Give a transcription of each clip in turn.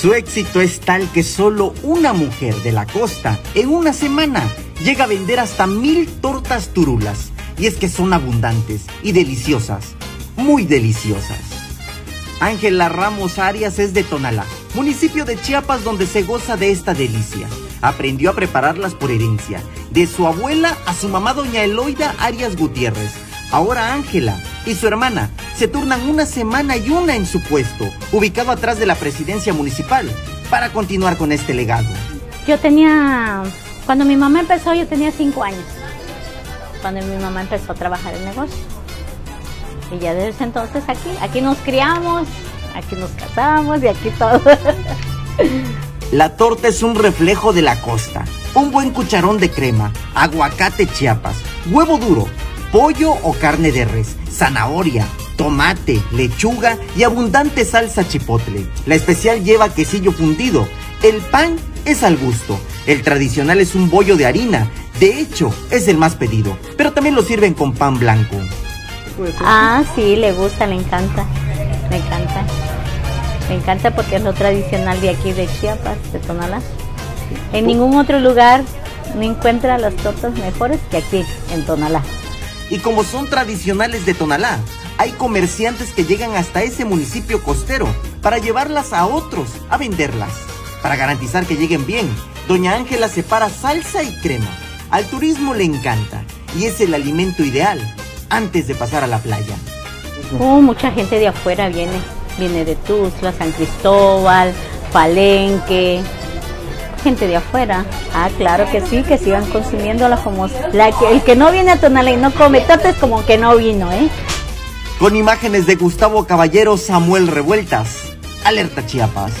Su éxito es tal que solo una mujer de la costa en una semana llega a vender hasta mil tortas turulas. Y es que son abundantes y deliciosas, muy deliciosas. Ángela Ramos Arias es de Tonalá, municipio de Chiapas donde se goza de esta delicia. Aprendió a prepararlas por herencia, de su abuela a su mamá doña Eloida Arias Gutiérrez. Ahora Ángela y su hermana se turnan una semana y una en su puesto, ubicado atrás de la presidencia municipal, para continuar con este legado. Yo tenía, cuando mi mamá empezó, yo tenía cinco años, cuando mi mamá empezó a trabajar el negocio. Y ya desde entonces aquí, aquí nos criamos, aquí nos casamos y aquí todo. La torta es un reflejo de la costa. Un buen cucharón de crema, aguacate chiapas, huevo duro, pollo o carne de res, zanahoria, tomate, lechuga y abundante salsa chipotle. La especial lleva quesillo fundido. El pan es al gusto. El tradicional es un bollo de harina. De hecho, es el más pedido. Pero también lo sirven con pan blanco. Ah, sí, le gusta, le encanta. Me encanta. Me encanta porque es lo tradicional de aquí de Chiapas, de Tonalá. En ningún otro lugar no encuentra las tortas mejores que aquí, en Tonalá. Y como son tradicionales de Tonalá, hay comerciantes que llegan hasta ese municipio costero para llevarlas a otros a venderlas. Para garantizar que lleguen bien, Doña Ángela separa salsa y crema. Al turismo le encanta y es el alimento ideal antes de pasar a la playa. Uh, mucha gente de afuera viene viene de Tuzla, San Cristóbal, Palenque, gente de afuera. Ah, claro que sí, que sigan consumiendo la famosa. La que, el que no viene a Tonalá y no come torta es como que no vino, ¿eh? Con imágenes de Gustavo Caballero, Samuel Revueltas. Alerta Chiapas.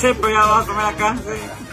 Sí, pues ya vamos a comer acá. Sí.